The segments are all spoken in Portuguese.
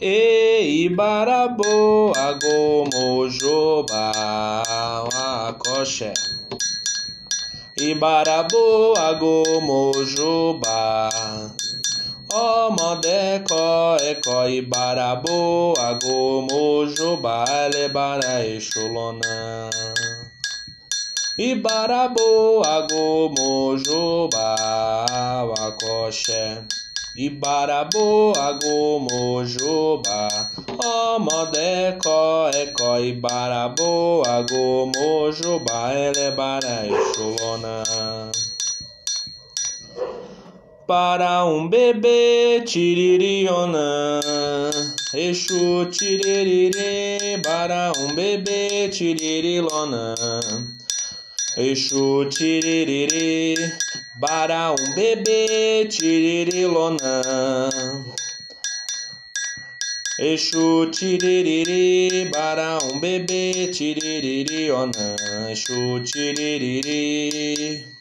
E Ibarabo Agomojoba Akoxé Ibarabo Agomojoba Ọmọdékọ ẹkọ Ibarabo Agomojoba Elebara Exolona Ibarabo Agomojoba Akoxé Ibarabo agomojoba ọmọdékọ ẹkọ Ibarabo agomojoba elebara exolona. Para um bebê tiririona, Exu tiririri, para um bebê tiririlona. Exu tiririri, para um bebê tiririlona. Exu tiririri, para um bebê tiriririona. Exu tiririri.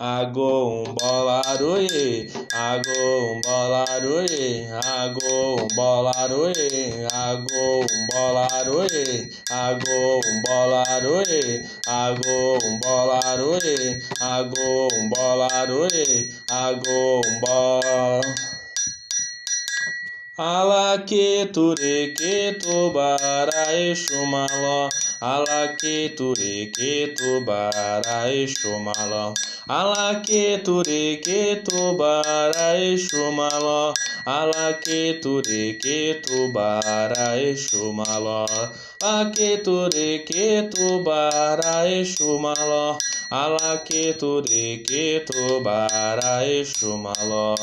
Agô um bolaroê, agô um bolaroê, agô um bolaroê, agô um bolaroê, agô um bolaroê, agô um bolaroê, agô um bolaroê, agô um bol Alaketure keto bara exumaló Alaketure keto bara exumaló Alaketure keto bara exumaló Alaketure keto bara exumaló Alaketure keto bara exumaló Alaketure keto bara exumaló